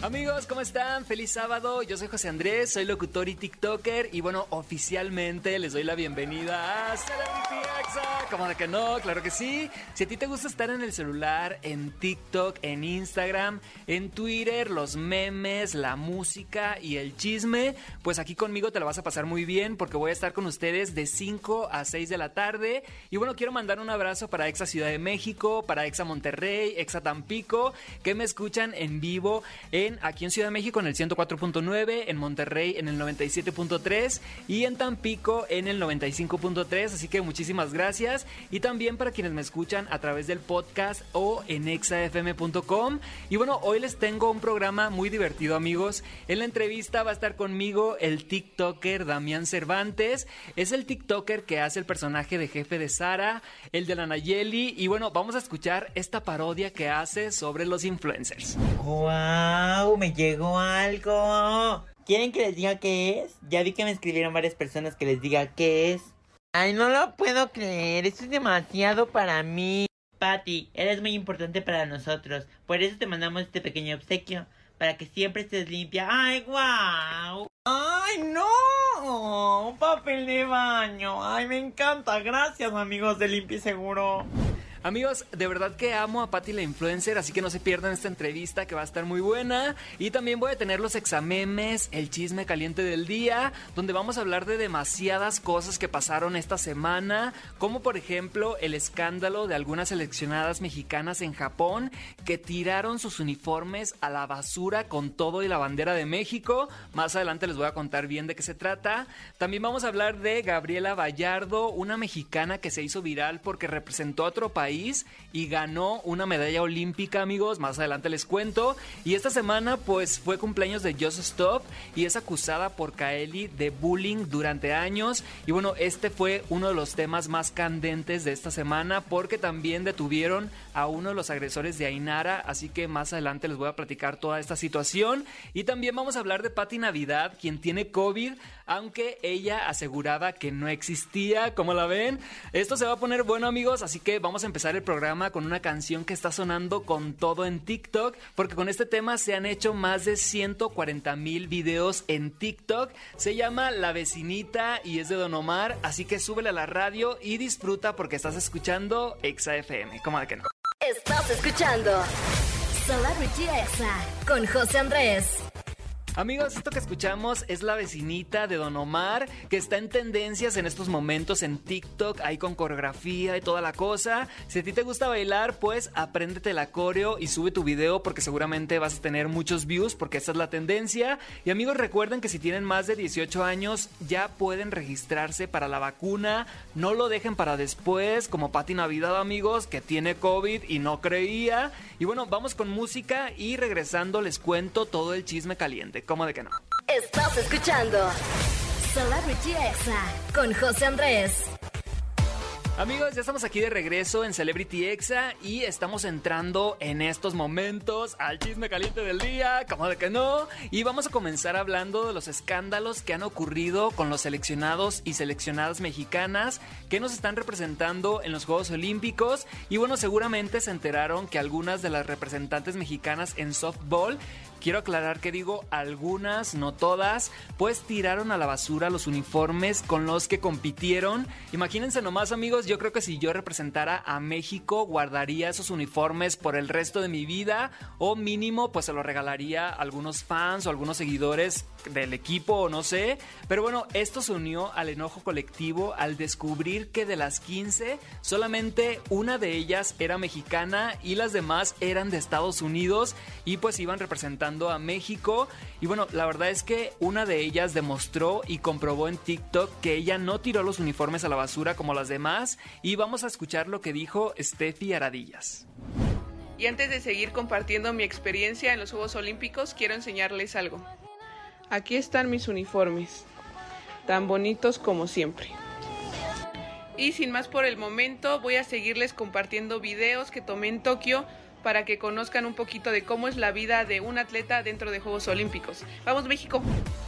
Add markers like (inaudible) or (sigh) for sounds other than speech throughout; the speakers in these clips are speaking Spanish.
Amigos, ¿cómo están? Feliz sábado. Yo soy José Andrés, soy locutor y TikToker. Y bueno, oficialmente les doy la bienvenida a Celebrity Exa. ¿Cómo de que no? Claro que sí. Si a ti te gusta estar en el celular, en TikTok, en Instagram, en Twitter, los memes, la música y el chisme, pues aquí conmigo te lo vas a pasar muy bien porque voy a estar con ustedes de 5 a 6 de la tarde. Y bueno, quiero mandar un abrazo para Exa Ciudad de México, para Exa Monterrey, Exa Tampico, que me escuchan en vivo en aquí en Ciudad de México en el 104.9, en Monterrey en el 97.3 y en Tampico en el 95.3. Así que muchísimas gracias. Y también para quienes me escuchan a través del podcast o en exafm.com. Y bueno, hoy les tengo un programa muy divertido, amigos. En la entrevista va a estar conmigo el TikToker Damián Cervantes. Es el TikToker que hace el personaje de jefe de Sara, el de la Nayeli. Y bueno, vamos a escuchar esta parodia que hace sobre los influencers. ¡Wow! Me llegó algo. ¿Quieren que les diga qué es? Ya vi que me escribieron varias personas que les diga qué es. Ay, no lo puedo creer. Esto es demasiado para mí. Patty, eres muy importante para nosotros. Por eso te mandamos este pequeño obsequio. Para que siempre estés limpia. ¡Ay, wow! ¡Ay, no! Papel de baño. ¡Ay, me encanta! Gracias, amigos de Limpia y Seguro. Amigos, de verdad que amo a Patty la influencer, así que no se pierdan esta entrevista que va a estar muy buena. Y también voy a tener los examemes, el chisme caliente del día, donde vamos a hablar de demasiadas cosas que pasaron esta semana, como por ejemplo el escándalo de algunas seleccionadas mexicanas en Japón que tiraron sus uniformes a la basura con todo y la bandera de México. Más adelante les voy a contar bien de qué se trata. También vamos a hablar de Gabriela Vallardo, una mexicana que se hizo viral porque representó a otro país y ganó una medalla olímpica, amigos. Más adelante les cuento. Y esta semana, pues fue cumpleaños de Just Stop y es acusada por Kaeli de bullying durante años. Y bueno, este fue uno de los temas más candentes de esta semana porque también detuvieron a uno de los agresores de Ainara. Así que más adelante les voy a platicar toda esta situación. Y también vamos a hablar de Patti Navidad, quien tiene COVID, aunque ella aseguraba que no existía. como la ven? Esto se va a poner bueno, amigos. Así que vamos a empezar el programa con una canción que está sonando con todo en TikTok, porque con este tema se han hecho más de 140 mil videos en TikTok. Se llama La Vecinita y es de Don Omar, así que súbele a la radio y disfruta porque estás escuchando Exa FM. ¿Cómo de que no? Estás escuchando Celebrity Exa con José Andrés. Amigos, esto que escuchamos es la vecinita de Don Omar, que está en tendencias en estos momentos en TikTok, ahí con coreografía y toda la cosa. Si a ti te gusta bailar, pues apréndete la coreo y sube tu video porque seguramente vas a tener muchos views porque esta es la tendencia. Y amigos, recuerden que si tienen más de 18 años ya pueden registrarse para la vacuna. No lo dejen para después, como Pati Navidad, amigos, que tiene COVID y no creía. Y bueno, vamos con música y regresando les cuento todo el chisme caliente. ¿Cómo de que no? Estás escuchando Celebrity Exa con José Andrés. Amigos, ya estamos aquí de regreso en Celebrity Exa y estamos entrando en estos momentos al chisme caliente del día, como de que no. Y vamos a comenzar hablando de los escándalos que han ocurrido con los seleccionados y seleccionadas mexicanas que nos están representando en los Juegos Olímpicos. Y bueno, seguramente se enteraron que algunas de las representantes mexicanas en softball Quiero aclarar que digo algunas, no todas, pues tiraron a la basura los uniformes con los que compitieron. Imagínense nomás amigos, yo creo que si yo representara a México guardaría esos uniformes por el resto de mi vida o mínimo pues se lo regalaría a algunos fans o algunos seguidores del equipo o no sé. Pero bueno, esto se unió al enojo colectivo al descubrir que de las 15 solamente una de ellas era mexicana y las demás eran de Estados Unidos y pues iban representando a México. Y bueno, la verdad es que una de ellas demostró y comprobó en TikTok que ella no tiró los uniformes a la basura como las demás. Y vamos a escuchar lo que dijo Steffi Aradillas. Y antes de seguir compartiendo mi experiencia en los Juegos Olímpicos, quiero enseñarles algo. Aquí están mis uniformes, tan bonitos como siempre. Y sin más por el momento, voy a seguirles compartiendo videos que tomé en Tokio para que conozcan un poquito de cómo es la vida de un atleta dentro de Juegos Olímpicos. Vamos México.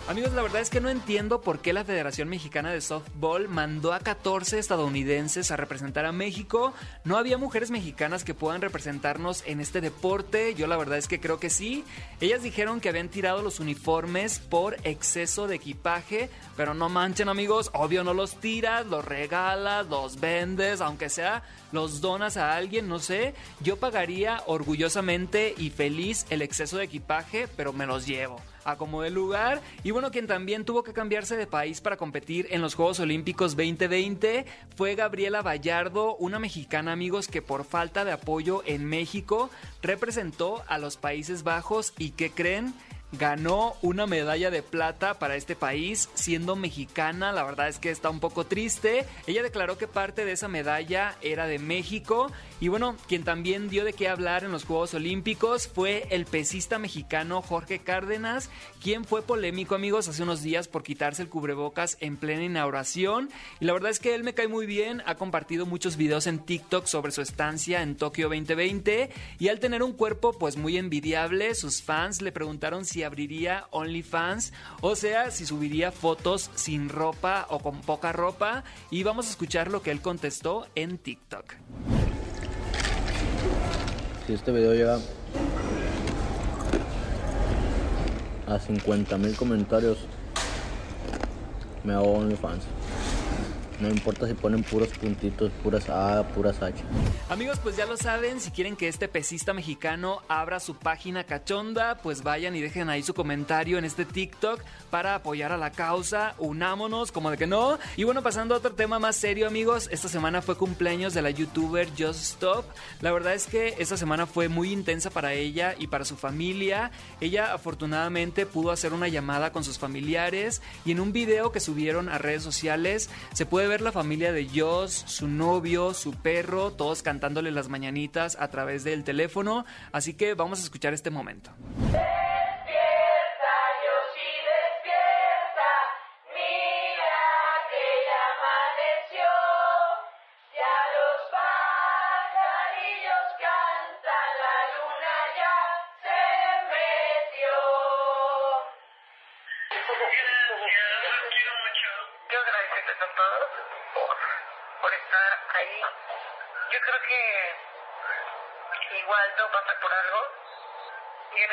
Amigos, la verdad es que no entiendo por qué la Federación Mexicana de Softball mandó a 14 estadounidenses a representar a México. No había mujeres mexicanas que puedan representarnos en este deporte. Yo la verdad es que creo que sí. Ellas dijeron que habían tirado los uniformes por exceso de equipaje, pero no manchen amigos, obvio no los tiras, los regalas, los vendes, aunque sea los donas a alguien, no sé. Yo pagaría orgullosamente y feliz el exceso de equipaje, pero me los llevo a como de lugar. Y bueno, quien también tuvo que cambiarse de país para competir en los Juegos Olímpicos 2020 fue Gabriela Vallardo, una mexicana, amigos, que por falta de apoyo en México representó a los Países Bajos y que creen ganó una medalla de plata para este país siendo mexicana. La verdad es que está un poco triste. Ella declaró que parte de esa medalla era de México. Y bueno, quien también dio de qué hablar en los Juegos Olímpicos fue el pesista mexicano Jorge Cárdenas, quien fue polémico amigos hace unos días por quitarse el cubrebocas en plena inauguración. Y la verdad es que él me cae muy bien. Ha compartido muchos videos en TikTok sobre su estancia en Tokio 2020. Y al tener un cuerpo pues muy envidiable, sus fans le preguntaron si abriría OnlyFans, o sea, si subiría fotos sin ropa o con poca ropa. Y vamos a escuchar lo que él contestó en TikTok. Si este video llega a 50 mil comentarios, me hago OnlyFans. No importa si ponen puros puntitos, puras A, puras H. Amigos, pues ya lo saben, si quieren que este pesista mexicano abra su página cachonda, pues vayan y dejen ahí su comentario en este TikTok para apoyar a la causa. Unámonos, como de que no. Y bueno, pasando a otro tema más serio, amigos, esta semana fue cumpleaños de la youtuber Just Stop. La verdad es que esta semana fue muy intensa para ella y para su familia. Ella afortunadamente pudo hacer una llamada con sus familiares y en un video que subieron a redes sociales se puede ver la familia de Joss, su novio, su perro, todos cantándole las mañanitas a través del teléfono. Así que vamos a escuchar este momento.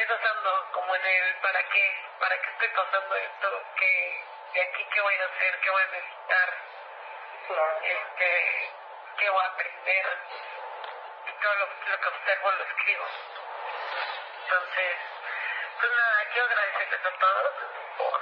Y en eso ando como en el para qué, para qué estoy pasando esto, que de aquí qué voy a hacer, qué voy a necesitar, este, qué voy a aprender. Y todo lo, lo que observo lo escribo. Entonces, pues nada, quiero agradecerles a todos por,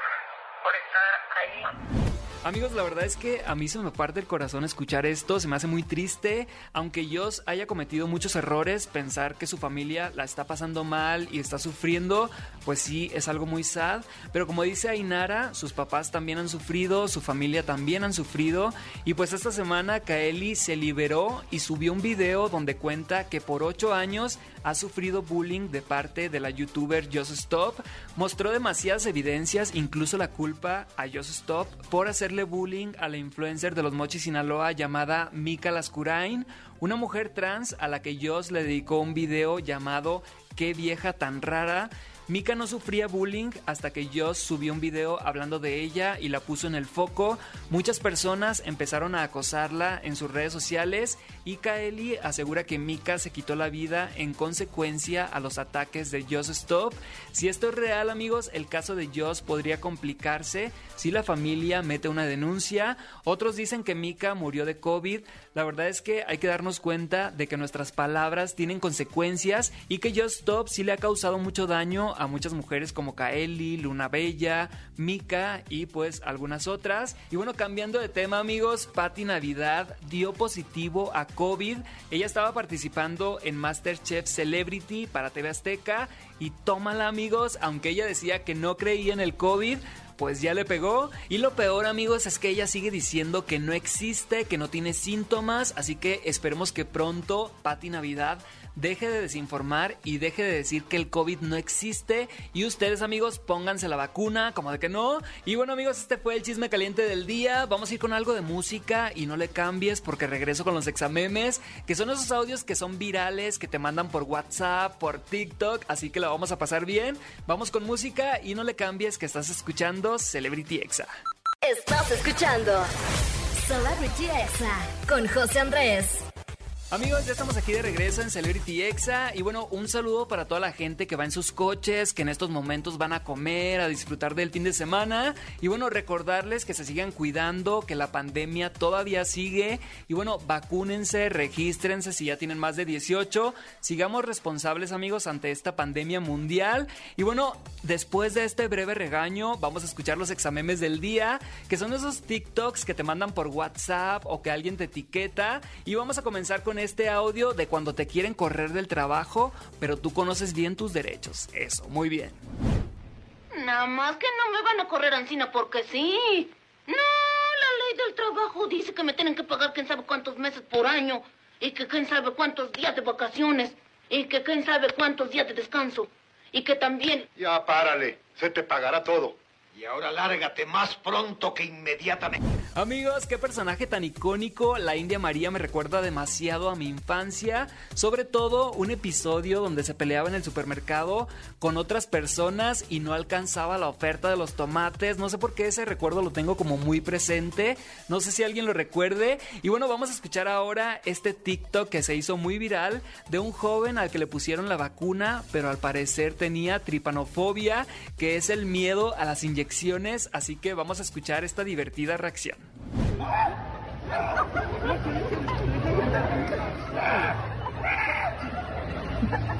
por estar ahí. Amigos, la verdad es que a mí se me parte el corazón escuchar esto, se me hace muy triste, aunque Joss haya cometido muchos errores, pensar que su familia la está pasando mal y está sufriendo, pues sí, es algo muy sad, pero como dice Ainara, sus papás también han sufrido, su familia también han sufrido, y pues esta semana Kaeli se liberó y subió un video donde cuenta que por 8 años ha sufrido bullying de parte de la youtuber Just Stop, mostró demasiadas evidencias, incluso la culpa a Just Stop por hacerle bullying a la influencer de los Mochis Sinaloa llamada Mika Lascurain, una mujer trans a la que Joss le dedicó un video llamado Qué vieja tan rara. Mika no sufría bullying hasta que Joss subió un video hablando de ella y la puso en el foco. Muchas personas empezaron a acosarla en sus redes sociales y Kaeli asegura que Mika se quitó la vida en consecuencia a los ataques de Joss Stop. Si esto es real, amigos, el caso de Joss podría complicarse si la familia mete una denuncia. Otros dicen que Mika murió de COVID. La verdad es que hay que darnos cuenta de que nuestras palabras tienen consecuencias y que Just Stop sí le ha causado mucho daño a muchas mujeres como Kaeli, Luna Bella, Mika y pues algunas otras. Y bueno, cambiando de tema amigos, Patti Navidad dio positivo a COVID. Ella estaba participando en MasterChef Celebrity para TV Azteca y tómala amigos, aunque ella decía que no creía en el COVID, pues ya le pegó. Y lo peor, amigos, es que ella sigue diciendo que no existe, que no tiene síntomas. Así que esperemos que pronto Patti Navidad deje de desinformar y deje de decir que el COVID no existe. Y ustedes, amigos, pónganse la vacuna, como de que no. Y bueno, amigos, este fue el chisme caliente del día. Vamos a ir con algo de música y no le cambies porque regreso con los examemes, que son esos audios que son virales, que te mandan por WhatsApp, por TikTok. Así que la vamos a pasar bien. Vamos con música y no le cambies que estás escuchando Celebrity Exa. Estás escuchando Celebrity Exa con José Andrés. Amigos, ya estamos aquí de regreso en Celebrity Exa y bueno, un saludo para toda la gente que va en sus coches, que en estos momentos van a comer, a disfrutar del fin de semana y bueno, recordarles que se sigan cuidando, que la pandemia todavía sigue y bueno, vacúnense, regístrense si ya tienen más de 18, sigamos responsables amigos ante esta pandemia mundial y bueno, después de este breve regaño vamos a escuchar los examemes del día, que son esos TikToks que te mandan por WhatsApp o que alguien te etiqueta y vamos a comenzar con este audio de cuando te quieren correr del trabajo, pero tú conoces bien tus derechos. Eso, muy bien. Nada más que no me van a correr encima porque sí. No, la ley del trabajo dice que me tienen que pagar quién sabe cuántos meses por año y que quién sabe cuántos días de vacaciones y que quién sabe cuántos días de descanso y que también... Ya párale, se te pagará todo. Y ahora lárgate más pronto que inmediatamente. Amigos, qué personaje tan icónico. La India María me recuerda demasiado a mi infancia. Sobre todo un episodio donde se peleaba en el supermercado con otras personas y no alcanzaba la oferta de los tomates. No sé por qué ese recuerdo lo tengo como muy presente. No sé si alguien lo recuerde. Y bueno, vamos a escuchar ahora este TikTok que se hizo muy viral de un joven al que le pusieron la vacuna, pero al parecer tenía tripanofobia, que es el miedo a las inyecciones así que vamos a escuchar esta divertida reacción. Ha ha ha!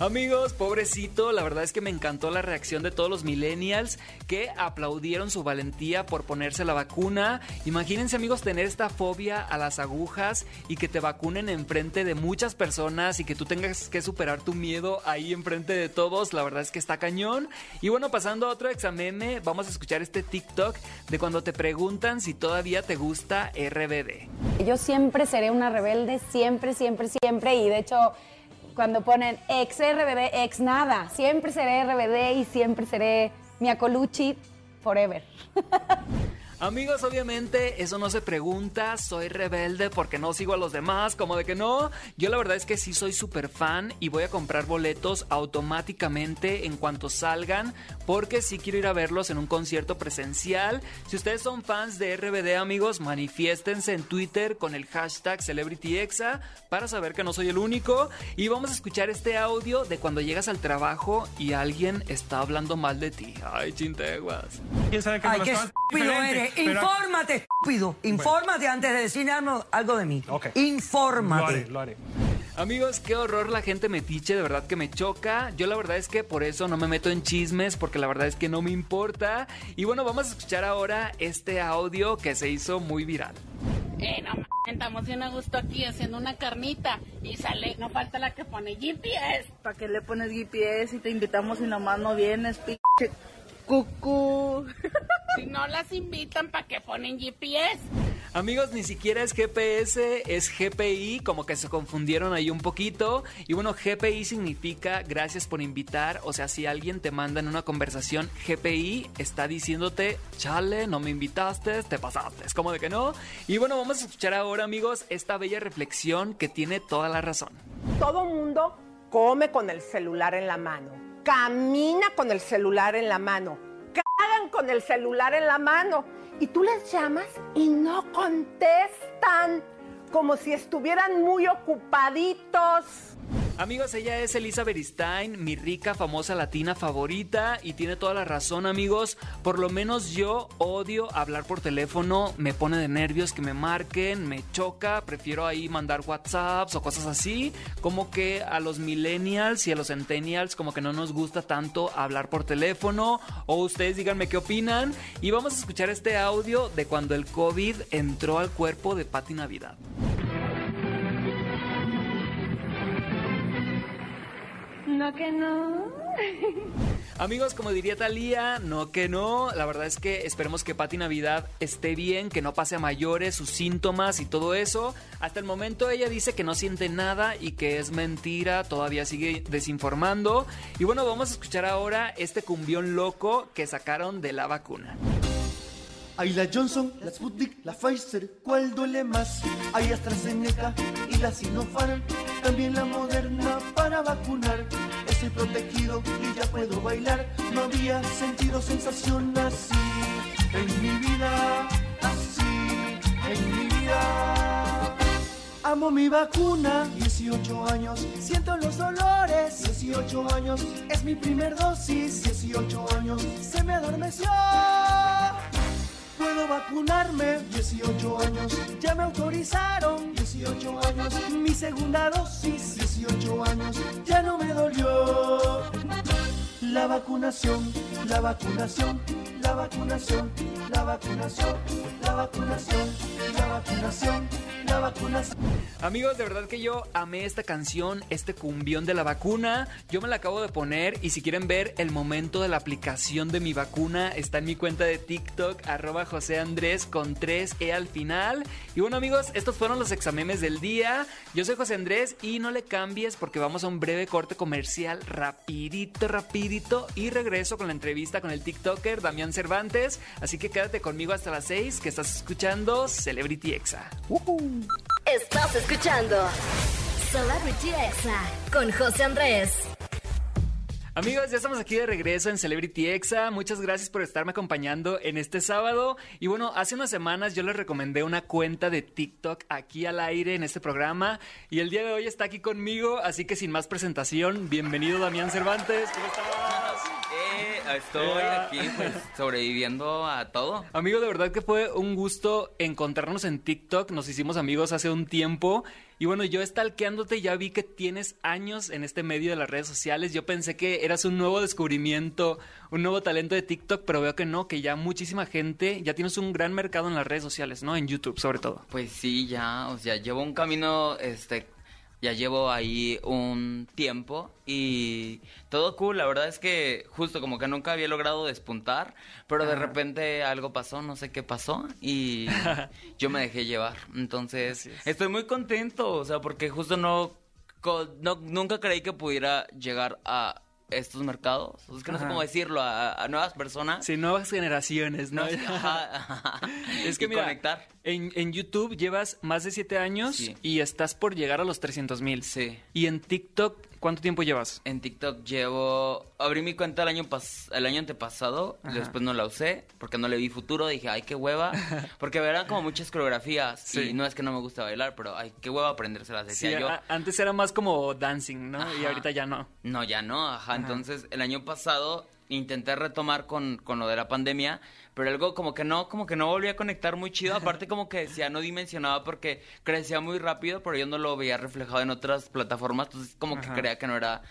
Amigos, pobrecito, la verdad es que me encantó la reacción de todos los millennials que aplaudieron su valentía por ponerse la vacuna. Imagínense amigos tener esta fobia a las agujas y que te vacunen enfrente de muchas personas y que tú tengas que superar tu miedo ahí enfrente de todos. La verdad es que está cañón. Y bueno, pasando a otro examen, vamos a escuchar este TikTok de cuando te preguntan si todavía te gusta RBD. Yo siempre seré una rebelde, siempre, siempre, siempre. Y de hecho cuando ponen ex RBD, ex nada. Siempre seré RBD y siempre seré Mia Colucci forever. (laughs) Amigos, obviamente eso no se pregunta, soy rebelde porque no sigo a los demás, como de que no. Yo la verdad es que sí soy súper fan y voy a comprar boletos automáticamente en cuanto salgan porque sí quiero ir a verlos en un concierto presencial. Si ustedes son fans de RBD amigos, manifiéstense en Twitter con el hashtag CelebrityExa para saber que no soy el único. Y vamos a escuchar este audio de cuando llegas al trabajo y alguien está hablando mal de ti. Ay, chinteguas. ¿Quién sabe que Ay, qué estúpido eres. Infórmate, estúpido. Infórmate antes de decir algo de mí. Ok. Infórmate. Lo haré, lo haré. Amigos, qué horror la gente metiche, de verdad que me choca. Yo la verdad es que por eso no me meto en chismes, porque la verdad es que no me importa. Y bueno, vamos a escuchar ahora este audio que se hizo muy viral. Eh, no mames, estamos bien a gusto aquí haciendo una carnita y sale, no falta la que pone GPS. ¿Para qué le pones GPS y te invitamos y nomás no vienes, pinche cucú? (laughs) Si no las invitan, ¿para qué ponen GPS? Amigos, ni siquiera es GPS, es GPI, como que se confundieron ahí un poquito. Y bueno, GPI significa gracias por invitar, o sea, si alguien te manda en una conversación GPI, está diciéndote, chale, no me invitaste, te pasaste, es como de que no. Y bueno, vamos a escuchar ahora, amigos, esta bella reflexión que tiene toda la razón. Todo mundo come con el celular en la mano, camina con el celular en la mano, con el celular en la mano y tú les llamas y no contestan, como si estuvieran muy ocupaditos. Amigos, ella es Elisa Beristain, mi rica famosa latina favorita y tiene toda la razón, amigos. Por lo menos yo odio hablar por teléfono, me pone de nervios que me marquen, me choca, prefiero ahí mandar WhatsApps o cosas así. Como que a los millennials y a los centennials como que no nos gusta tanto hablar por teléfono o ustedes díganme qué opinan y vamos a escuchar este audio de cuando el COVID entró al cuerpo de Patti Navidad. No que no. (laughs) Amigos, como diría Talía, no que no. La verdad es que esperemos que Pati Navidad esté bien, que no pase a mayores sus síntomas y todo eso. Hasta el momento ella dice que no siente nada y que es mentira, todavía sigue desinformando. Y bueno, vamos a escuchar ahora este cumbión loco que sacaron de la vacuna. Hay la Johnson, la Sputnik, la Pfizer, ¿cuál duele más? Hay AstraZeneca y la Sinopharm, también la Moderna para vacunar. Estoy protegido y ya puedo bailar. No había sentido sensación así en mi vida, así en mi vida. Amo mi vacuna, 18 años, siento los dolores, 18 años, es mi primer dosis, 18 años, se me adormeció. Vacunarme, 18 años, ya me autorizaron, 18 años, mi segunda dosis, 18 años, ya no me dolió. La vacunación, la vacunación, la vacunación, la vacunación, la vacunación, la vacunación, la vacunación. Amigos, de verdad que yo amé esta canción, este cumbión de la vacuna. Yo me la acabo de poner y si quieren ver el momento de la aplicación de mi vacuna, está en mi cuenta de TikTok, arroba José Andrés con 3E al final. Y bueno amigos, estos fueron los examemes del día. Yo soy José Andrés y no le cambies porque vamos a un breve corte comercial rapidito, rapidito y regreso con la entrevista con el TikToker Damián Cervantes. Así que quédate conmigo hasta las 6 que estás escuchando Celebrity Exa. Estás escuchando Celebrity Exa con José Andrés. Amigos, ya estamos aquí de regreso en Celebrity Exa. Muchas gracias por estarme acompañando en este sábado. Y bueno, hace unas semanas yo les recomendé una cuenta de TikTok aquí al aire en este programa. Y el día de hoy está aquí conmigo, así que sin más presentación, bienvenido Damián Cervantes. ¿Cómo estás? Eh, estoy aquí pues sobreviviendo a todo. Amigo, de verdad que fue un gusto encontrarnos en TikTok. Nos hicimos amigos hace un tiempo. Y bueno, yo stalkeándote ya vi que tienes años en este medio de las redes sociales. Yo pensé que eras un nuevo descubrimiento, un nuevo talento de TikTok, pero veo que no, que ya muchísima gente, ya tienes un gran mercado en las redes sociales, ¿no? En YouTube sobre todo. Pues sí, ya, o sea, llevo un camino, este, ya llevo ahí un tiempo y todo cool. La verdad es que justo como que nunca había logrado despuntar, pero de repente algo pasó, no sé qué pasó y (laughs) yo me dejé llevar. Entonces, estoy muy contento, o sea, porque justo no, no nunca creí que pudiera llegar a estos mercados. Es que no sé Ajá. cómo decirlo a, a nuevas personas. Sí, nuevas generaciones, ¿no? (laughs) Ajá. Es que Y mira, conectar. En, en YouTube llevas más de 7 años Sí. y estás por llegar a los 300 mil. Sí. Y en TikTok, ¿cuánto tiempo llevas? En TikTok llevo... Abrí mi cuenta el año, pas- el año antepasado, Ajá. después no la usé porque no le vi futuro, dije, ay, qué hueva, (laughs) porque eran como muchas coreografías Sí. y no es que no me gusta bailar, pero ay, qué hueva aprendérselas, Sí, decía yo. a- antes era más como dancing, ¿no? Y ahorita ya no. No, ya no, ajá. Entonces, el año pasado intenté retomar con, con lo de la pandemia, pero algo como que no, como que no volví a conectar muy chido. Aparte, como que decía, no dimensionaba porque crecía muy rápido, pero yo no lo veía reflejado en otras plataformas. Entonces, como Ajá. que creía que no era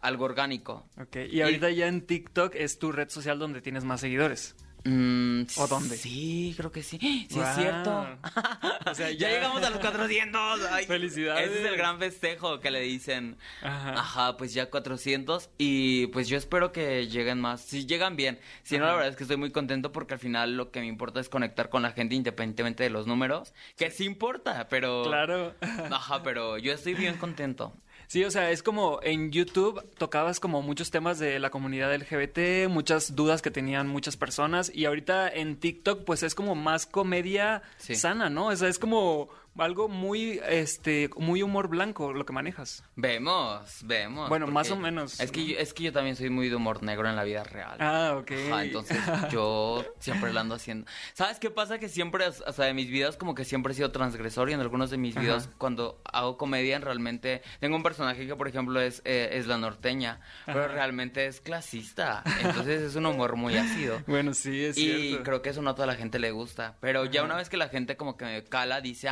algo orgánico. Ok, y ahorita ya en TikTok es tu red social donde tienes más seguidores. Mm, ¿O dónde? Sí, creo que sí. (gasps) Sí, Wow. es cierto. (laughs) O sea, (laughs) ya... llegamos a los 400. Ay, Felicidades. Ese es el gran festejo que le dicen. Ajá. Ajá, pues ya 400 y pues yo espero que lleguen más. Si llegan bien. Si no, la verdad es que estoy muy contento porque al final lo que me importa es conectar con la gente independientemente de los números. Que sí importa, pero... Claro. Ajá, pero yo estoy bien contento. Sí, o sea, es como en YouTube tocabas como muchos temas de la comunidad LGBT, muchas dudas que tenían muchas personas y ahorita en TikTok pues es como más comedia Sí. sana, ¿no? O sea, es como algo muy este muy humor blanco lo que manejas. Vemos, vemos. Bueno, más o menos. Es que, yo, es que yo también soy muy de humor negro en la vida real. Ah, ok. Ajá, entonces (laughs) yo siempre lo ando haciendo. ¿Sabes qué pasa? Que siempre, o sea, de mis videos como que siempre he sido transgresor y en algunos de mis Ajá. videos cuando hago comedia realmente tengo un personaje que por ejemplo es, eh, es la norteña, pero Ajá. realmente es clasista. (laughs) Entonces es un humor muy ácido. Bueno, sí, es y cierto. creo que eso no a toda la gente le gusta. Pero ya Ajá. una vez que la gente como que me cala, dice,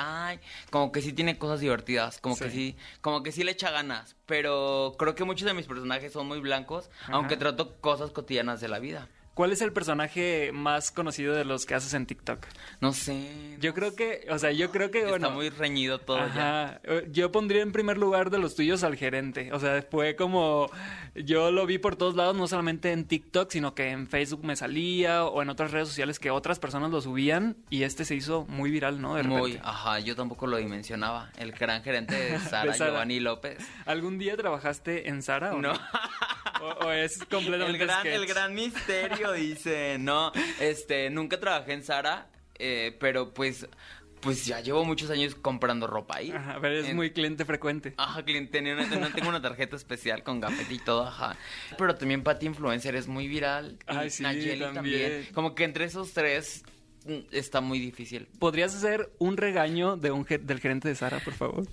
como que sí tiene cosas divertidas, como que Sí. sí, como que sí le echa ganas. Pero creo que muchos de mis personajes son muy blancos, Ajá. aunque trato cosas cotidianas de la vida. ¿Cuál es el personaje más conocido de los que haces en TikTok? No sé. Yo creo que, o sea, yo creo que, Está bueno... muy reñido todo ya. Ajá. Eh, Yo pondría en primer lugar de los tuyos al gerente. O sea, fue como. Yo lo vi por todos lados, no solamente en TikTok, sino que en Facebook me salía o en otras redes sociales que otras personas lo subían y este se hizo muy viral, ¿no? De repente. Muy, ajá, yo tampoco lo dimensionaba. El gran gerente de (laughs) Sara, De Sara. Giovanni López. ¿Algún día trabajaste en Sara o no? (laughs) o, o es completamente El gran, sketch? el gran misterio, dice. No, este, nunca trabajé en Sara, eh, pero pues, pues ya llevo muchos años comprando ropa ahí. Ajá, pero es En- muy cliente frecuente. Ajá, cliente, no tengo una tarjeta especial con gafete y todo, ajá. Pero también Patty Influencer es muy viral. y sí, Nayeli también. Como que entre esos tres mm, está muy difícil. ¿Podrías hacer un regaño de un ge- del gerente de Sara, por favor?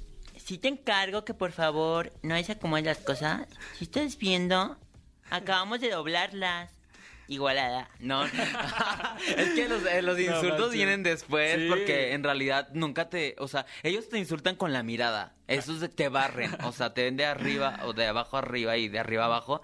Si te encargo que por favor no es como las cosas. Si estás viendo, acabamos de doblarlas. Igualada. No. (laughs) es que los, eh, los insultos vienen después Sí. porque en realidad nunca te, o sea, ellos te insultan con la mirada. Esos de- te barren, o sea, te ven de arriba o de abajo arriba y de arriba abajo.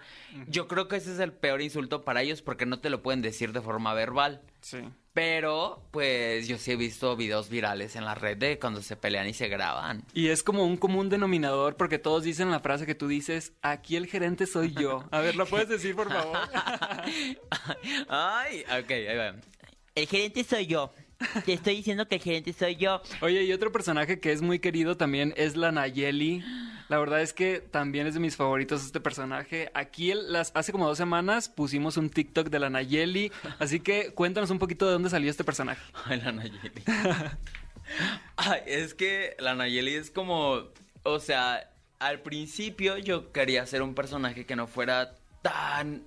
Yo creo que ese es el peor insulto para ellos porque no te lo pueden decir de forma verbal. Sí. Pero, pues, yo sí he visto videos virales en la red de cuando se pelean y se graban. Y es como un común denominador porque todos dicen la frase que tú dices, aquí el gerente soy yo. A ver, ¿lo puedes decir, por favor? (laughs) Ay, ok, ahí va. El gerente soy yo. Te estoy diciendo que el gerente soy yo. Oye, y otro personaje que es muy querido también es la Nayeli. La verdad es que también es de mis favoritos este personaje. Aquí el- hace como dos semanas pusimos un TikTok de la Nayeli. Así que cuéntanos un poquito de dónde salió este personaje. (laughs) Ay, la Nayeli. Ay, es que la Nayeli es como, o sea, al principio yo quería ser un personaje que no fuera tan,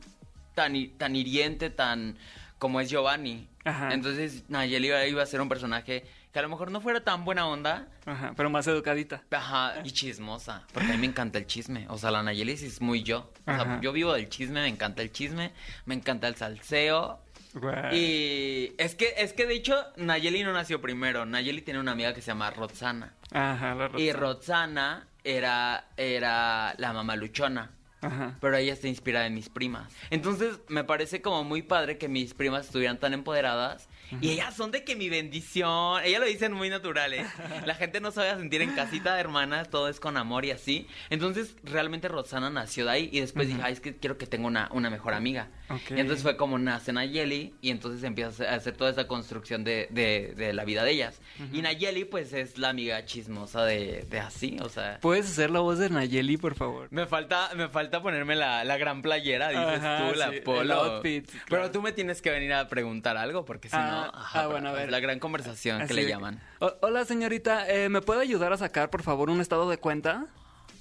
tan, tan hiriente, tan como es Giovanni. Ajá. Entonces Nayeli iba- iba a ser un personaje que a lo mejor no fuera tan buena onda. Ajá, pero más educadita. Ajá, y chismosa, porque a mí me encanta el chisme. O sea, la Nayeli sí es muy yo. O sea, Ajá. yo vivo del chisme, me encanta el chisme, me encanta el salseo. Y es que, es que de hecho, Nayeli no nació primero. Nayeli tiene una amiga que se llama Roxana. Ajá, la Y Roxana. Roxana era, era la mamá luchona. Ajá. Pero ella está inspirada en mis primas. Entonces me parece como muy padre que mis primas estuvieran tan empoderadas. Y ellas son de que mi bendición. Ellas lo dicen muy natural, ¿eh? (laughs) La gente no sabe sentir en casita de hermanas, todo es con amor y así. Entonces realmente Roxana nació de ahí. Y después dije, ay, es que quiero que tenga una, una mejor amiga. Ok. Y entonces fue como nace Nayeli. Y entonces empieza a hacer toda esa construcción de, de, de la vida de ellas. Y Nayeli, pues es la amiga chismosa de, de así, o sea. ¿Puedes hacer la voz de Nayeli, por favor? Me falta, me falta ponerme la, la gran playera, dices Ajá, tú, la sí, el polo. Pero tú me tienes que venir a preguntar algo, porque si Ah, no, ah, ajá, bueno, a pero ver. La gran conversación Así que le llaman. O- hola, señorita. eh, ¿Me puede ayudar a sacar, por favor, un estado de cuenta?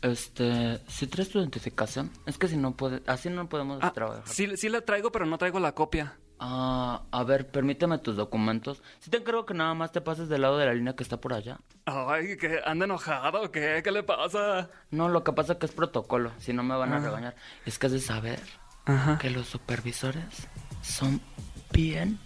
Este, si traes tu identificación, es que si no puede, así no podemos Ah, trabajar. sí, sí la traigo, pero no traigo la copia. Ah, a ver, permíteme tus documentos. Si te encargo que nada más te pases del lado de la línea que está por allá. Ay, ¿que anda enojado o qué? ¿Qué le pasa? No, lo que pasa es que es protocolo, si no me van a Ah. regañar. Es que has de saber Ajá. que los supervisores son bien,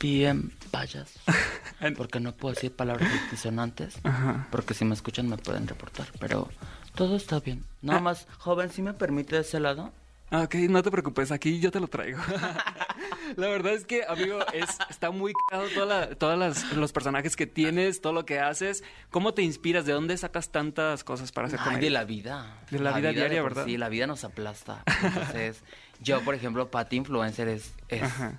bien payas. (laughs) Porque no puedo decir palabras disonantes. Ajá. Porque si me escuchan me pueden reportar. Pero todo está bien. Nada más, joven, si me permite ese lado. Ah, Ok, no te preocupes, aquí yo te lo traigo. (laughs) la verdad es que, amigo, es, está muy cagado toda la- todas las- los personajes que tienes, todo lo que haces. ¿Cómo te inspiras? ¿De dónde sacas tantas cosas para hacer Ay, comedia? de la vida. De la vida diaria, por ¿verdad? Sí, la vida nos aplasta. Entonces, (laughs) yo, por ejemplo, Patty Influencer es,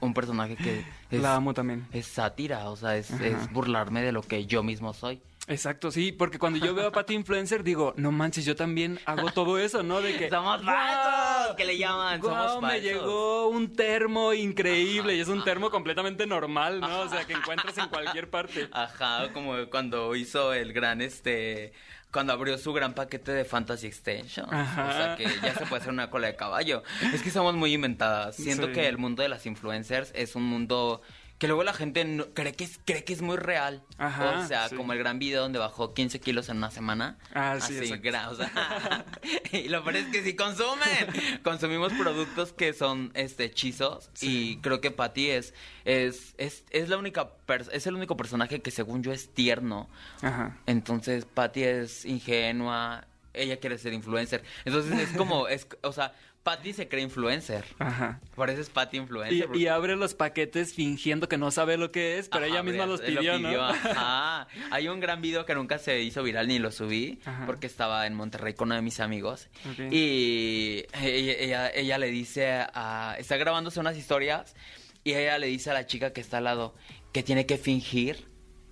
un personaje que es, La amo también. es sátira, o sea, es, burlarme de lo que yo mismo soy. Exacto, sí, porque cuando yo veo a Patty Influencer digo, no manches, yo también hago todo eso, ¿no? De que (laughs) Somos falsos, que le llaman, ¡Guau! somos me llegó un termo increíble y es un termo completamente normal, ¿no? O sea, que encuentras en cualquier parte. (laughs) Ajá, como cuando hizo el gran, este, cuando abrió su gran paquete de Fantasy Extension. Ajá. O sea, que ya se puede hacer una cola de caballo. Es que somos muy inventadas. Siento Sí. que el mundo de las influencers es un mundo que luego la gente no- cree, que es, cree que es muy real. Ajá, o sea, sí. como el gran video donde bajó 15 kilos en una semana. Ah, sí, Así, o sea, (laughs) y lo peor es que sí consumen. Consumimos productos que son este hechizos y creo que Patty es es es, es la única es el único personaje que según yo es tierno. Ajá. Entonces Patty es ingenua, ella quiere ser influencer. Entonces es como es o sea, Patty se cree influencer. Ajá. Por eso es Patty influencer. Y, y abre los paquetes fingiendo que no sabe lo que es, pero Ajá, ella misma lo los pidió, ¿no? (laughs) ajá. Hay un gran video que nunca se hizo viral ni lo subí Ajá. porque estaba en Monterrey con uno de mis amigos. Y ella, ella, ella le dice a... Está grabándose unas historias y ella le dice a la chica que está al lado que tiene que fingir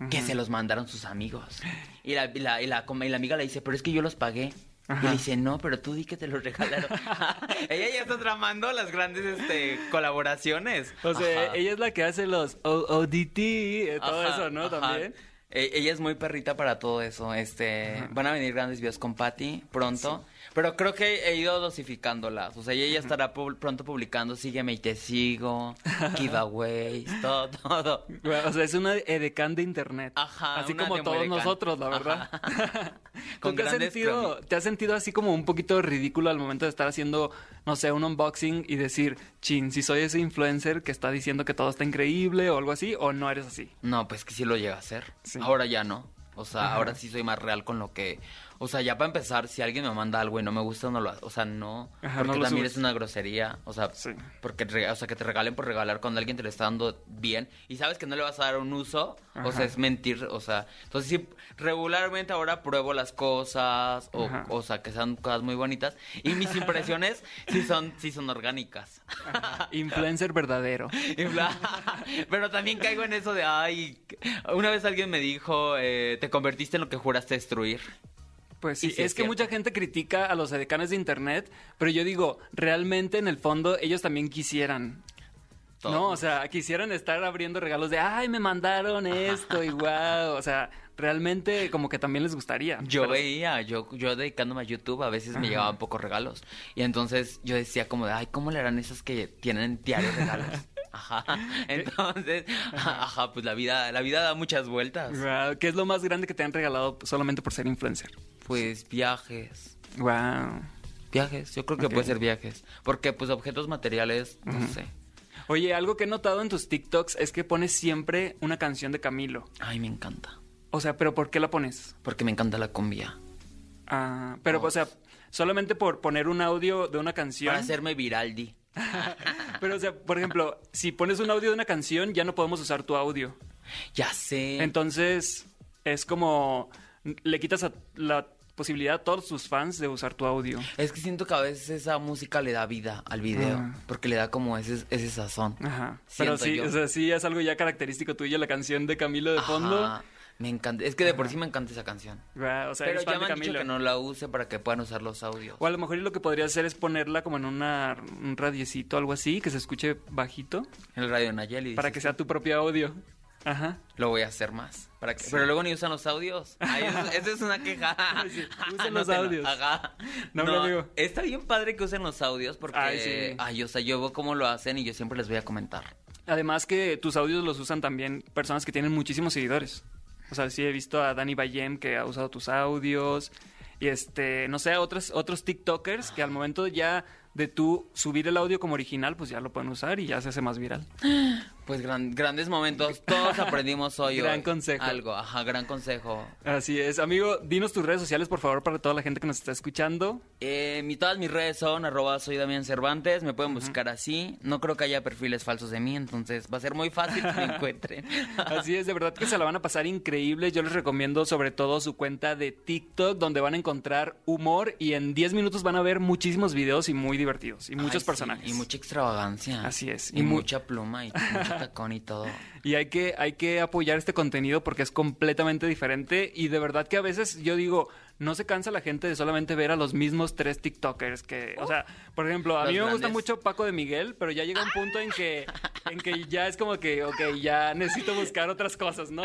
que se los mandaron sus amigos. Y la, y la, y la, y la amiga le dice, pero es que yo los pagué. Y le dice, no, pero tú di que te los (laughs) regalaron. (laughs) ella ya está tramando las grandes este, colaboraciones. O sea, Ajá. ella es la que hace los O- ODT, eh, todo Ajá, eso, ¿no? ajá. También. E- ella es muy perrita para todo eso. Este, van a venir grandes videos con Patty pronto. Pero creo que he ido dosificándolas. O sea, ella estará pu- pronto publicando Sígueme y te sigo, (laughs) giveaways, todo, todo. Bueno, O sea, es una edecán de internet. Ajá, Así como todos nosotros, la verdad. (laughs) ¿Tú te has, sentido, te has sentido así como un poquito ridículo al momento de estar haciendo, no sé, un unboxing y decir, chin, si soy ese influencer que está diciendo que todo está increíble o algo así, o no eres así? No, pues que sí lo llega a hacer. Sí. Ahora ya no. O sea, Ajá. ahora sí soy más real con lo que... O sea, ya para empezar, si alguien me manda algo y no me gusta, no lo... O sea, no. Ajá, porque no también subes. es una grosería. O sea, porque o sea, que te regalen por regalar cuando alguien te lo está dando bien y sabes que no le vas a dar un uso, o sea, es mentir. O sea, entonces sí, regularmente ahora pruebo las cosas, o, Ajá. o sea, que sean cosas muy bonitas. Y mis (laughs) impresiones sí son, sí son orgánicas. Influencer verdadero. (laughs) (laughs) Pero también caigo en eso de, ay, una vez alguien me dijo, eh, te convertiste en lo que juraste destruir. Pues sí, sí es, es que cierto. mucha gente critica a los edecanes de internet, pero yo digo, realmente en el fondo ellos también quisieran. Todo. No, o sea, quisieran estar abriendo regalos de, ay, me mandaron esto y guau. O sea, realmente como que también les gustaría. Yo Pero- veía, yo, yo dedicándome a YouTube, a veces me llegaban pocos regalos. Y entonces yo decía como de, ay, ¿cómo le harán esas que tienen diarios regalos? (laughs) Ajá. (laughs) Entonces, ajá, pues la vida, la vida da muchas vueltas. ¿Qué es lo más grande que te han regalado solamente por ser influencer? Pues viajes. Wow. Viajes, yo creo que puede ser viajes. Porque pues objetos materiales, no sé. Oye, algo que he notado en tus TikToks es que pones siempre una canción de Camilo. Ay, me encanta. O sea, ¿pero por qué la pones? Porque me encanta la cumbia. Ah, pero, o sea, solamente por poner un audio de una canción. Para hacerme viraldi. (laughs) Pero, o sea, por ejemplo, si pones un audio de una canción, ya no podemos usar tu audio. Ya sé. Entonces, es como. Le quitas a- la posibilidad a todos tus fans de usar tu audio. Es que siento que a veces esa música le da vida al video. Ah. Porque le da como ese, ese sazón. Ajá. Pero sí, yo. o sea, sí es algo ya característico tuyo, la canción de Camilo de fondo. Me encanta. Es que de por sí me encanta esa canción. O sea, Pero ya me han dicho que no la use para que puedan usar los audios. O a lo mejor lo que podría hacer es ponerla como en una, un radiecito, algo así, que se escuche bajito, El radio Nayeli. para que sea tu propio audio. Ajá. Lo voy a hacer más. Para que... Pero luego ni usan los audios. Ay, eso, eso es una queja. (laughs) (laughs) usen No los audios. Ajá. No, No, amigo. Está bien padre que usen los audios porque... Ay, sí. Ay, o sea, yo veo cómo lo hacen y yo siempre les voy a comentar. Además que tus audios los usan también personas que tienen muchísimos seguidores. O sea, sí he visto a Dani Bayem que ha usado tus audios. Y este, no sé, otros, otros TikTokers que al momento ya de tú subir el audio como original, pues ya lo pueden usar y ya se hace más viral. (gasps) (laughs) Pues gran- grandes momentos. Todos aprendimos hoy. Gran hoy consejo. Algo, ajá, gran consejo. Así es. Amigo, dinos tus redes sociales, por favor, para toda la gente que nos está escuchando. Eh, mi, todas mis redes son arroba soy Damián Cervantes, me pueden buscar así. No creo que haya perfiles falsos de mí, entonces va a ser muy fácil que me encuentren. (laughs) Así es, de verdad que se la van a pasar increíble. Yo les recomiendo sobre todo su cuenta de TikTok, donde van a encontrar humor y en 10 minutos van a ver muchísimos videos y muy divertidos y muchos Ay, sí, personajes. y mucha extravagancia. Así es. Y, Y mu- mucha pluma y mucho tacón y todo. Y hay que, hay que apoyar este contenido porque es completamente diferente y de verdad que a veces yo digo, no se cansa la gente de solamente ver a los mismos tres TikTokers que, o sea, por ejemplo, a Los mí me gusta mucho Paco de Miguel, pero ya llega un punto en que, en que ya es como que, ok, ya necesito buscar otras cosas, ¿no?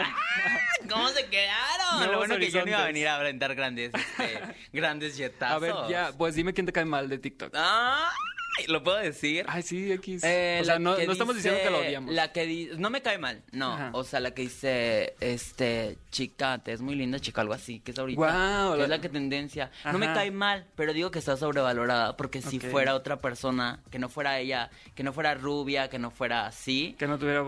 ¿Cómo se quedaron? (laughs) Nuevos Lo bueno que yo no iba a venir a brindar grandes, este, grandes jetazos. A ver, ya, pues dime quién te cae mal de TikTok. Ay, (laughs) ¿Lo puedo decir? Ay, sí, X. Eh, o sea, no, estamos diciendo que lo odiamos. La que di- no me cae mal, no. Ajá. O sea, la que dice, este, chica, te es muy linda, chica, algo así, que es ahorita. Que la- es la que tendencia. No me cae mal, pero digo que está sobrevalorada, porque si fuera otra persona, que no fuera ella, que no fuera rubia, que no fuera así. Que no tuviera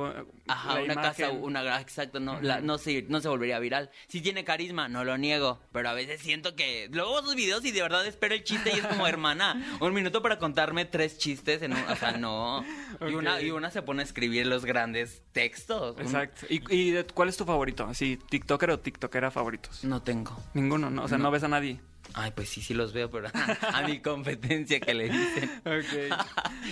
Ajá, la una casa, una exacto, no, la- no se, no se volvería viral. Si tiene carisma, no lo niego, pero a veces siento que luego sus videos y de verdad espero el chiste y es como (laughs) hermana, un minuto para contarme tres chistes en un, o sea, no. (laughs) Y una y una se pone a escribir los grandes textos. Un- Exacto. ¿Y, y cuál es tu favorito? Así, TikToker o TikTokera favoritos. No tengo. Ninguno, ¿no? O sea, no, No. ves a nadie. Ay, pues sí, sí los veo, pero (laughs) a mi competencia que le dicen. (laughs) Ok.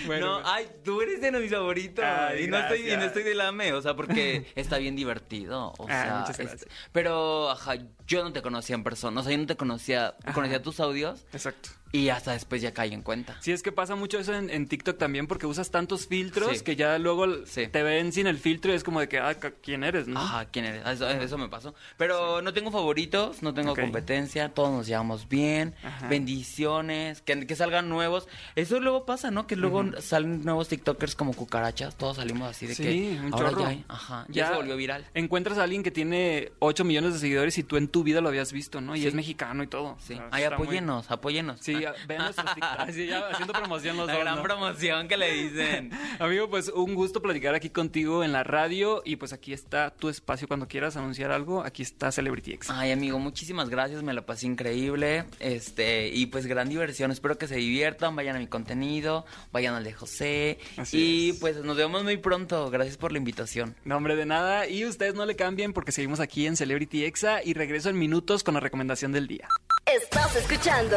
Bueno, no, ay, tú eres de mis favoritos. Ay, y, no estoy, y no estoy de lame, o sea, porque (laughs) está bien divertido. O Ah, sea, muchas es- gracias. pero, ajá, yo no te conocía en persona. O sea, yo no te conocía, conocía tus audios. Exacto. Y hasta después ya caí en cuenta. Sí, es que pasa mucho eso en, en TikTok también porque usas tantos filtros Sí. que ya luego Sí. te ven sin el filtro y es como de que, ah, ¿quién eres, no? Ajá, ¿quién eres? Eso, eso me pasó. Pero no tengo favoritos, no tengo competencia, todos nos llevamos bien, Ajá. bendiciones, que, que salgan nuevos. Eso luego pasa, ¿no? Que luego salen nuevos TikTokers como cucarachas, todos salimos así de Sí, que un ahora chorro. ya, ajá, ya, se volvió viral. Encuentras a alguien que tiene 8 millones de seguidores y tú en tu vida lo habías visto, ¿no? Y es mexicano y todo. Sí. O sea, Ay, está muy- apóyenos, apóyenos. Sí, a- vean nuestros (laughs) TikToks. Sí, ya haciendo promoción los La dos, gran ¿no? promoción que le dicen. (laughs) Amigo, pues un gusto platicar aquí contigo en la radio y pues aquí está tu espacio cuando quieras anunciar algo. Aquí está Celebrity X. Ay, amigo, muchísimas gracias, me la pasé increíble. Este, y pues gran diversión. Espero que se diviertan, vayan a mi contenido, vayan al de José. Así y pues nos vemos muy pronto. Gracias por la invitación. No, hombre, de nada. Y ustedes no le cambien porque seguimos aquí en Celebrity Exa y regreso en minutos con la recomendación del día. Estás escuchando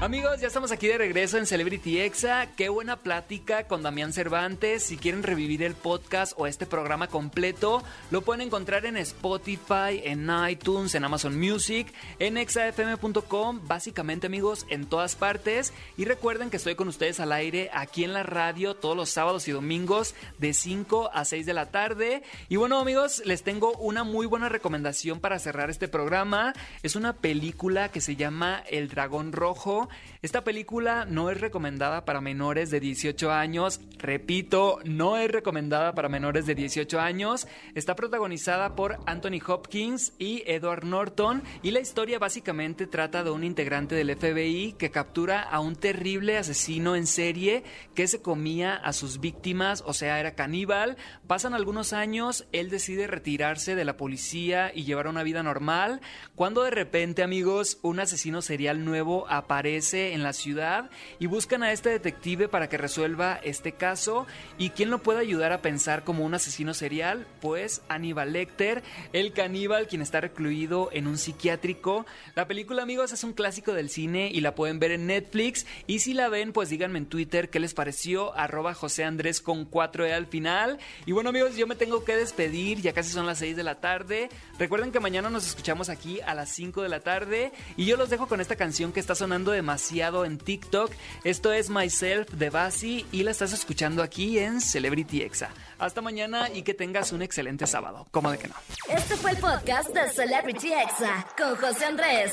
Amigos, ya estamos aquí de regreso en Celebrity Exa. Qué buena plática con Damián Cervantes. Si quieren revivir el podcast o este programa completo, lo pueden encontrar en Spotify, en iTunes, en Amazon Music, en exafm.com, básicamente amigos, en todas partes. Y recuerden que estoy con ustedes al aire aquí en la radio todos los sábados y domingos de 5 a 6 de la tarde. Y bueno amigos, les tengo una muy buena recomendación para cerrar este programa. Es una película que se llama El Dragón Rojo. Esta película no es recomendada para menores de 18 años. Repito, no es recomendada para menores de 18 años. Está protagonizada por Anthony Hopkins y Edward Norton. Y la historia básicamente trata de un integrante del FBI que captura a un terrible asesino en serie que se comía a sus víctimas, o sea, era caníbal. Pasan algunos años, él decide retirarse de la policía y llevar una vida normal. Cuando de repente, amigos, un asesino serial nuevo aparece en la ciudad y buscan a este detective para que resuelva este caso. ¿Y quién lo puede ayudar a pensar como un asesino serial? Pues Aníbal Lecter, el caníbal quien está recluido en un psiquiátrico. La película, amigos, es un clásico del cine y la pueden ver en Netflix. Y si la ven, pues díganme en Twitter qué les pareció. Arroba José Andrés con 4E al final. Y bueno, amigos, yo me tengo que despedir. Ya casi son las 6 de la tarde. Recuerden que mañana nos escuchamos aquí a las 5 de la tarde. Y yo los dejo con esta canción que está sonando demasiado en TikTok. Esto es Myself de Basi y la estás escuchando aquí en Celebrity Exa. Hasta mañana y que tengas un excelente sábado. ¿Cómo de que no? Este fue el podcast de Celebrity Exa con José Andrés.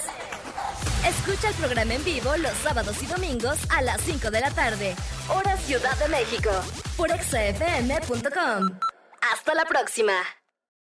Escucha el programa en vivo los sábados y domingos a las 5 de la tarde, hora Ciudad de México, por exafm.com. Hasta la próxima.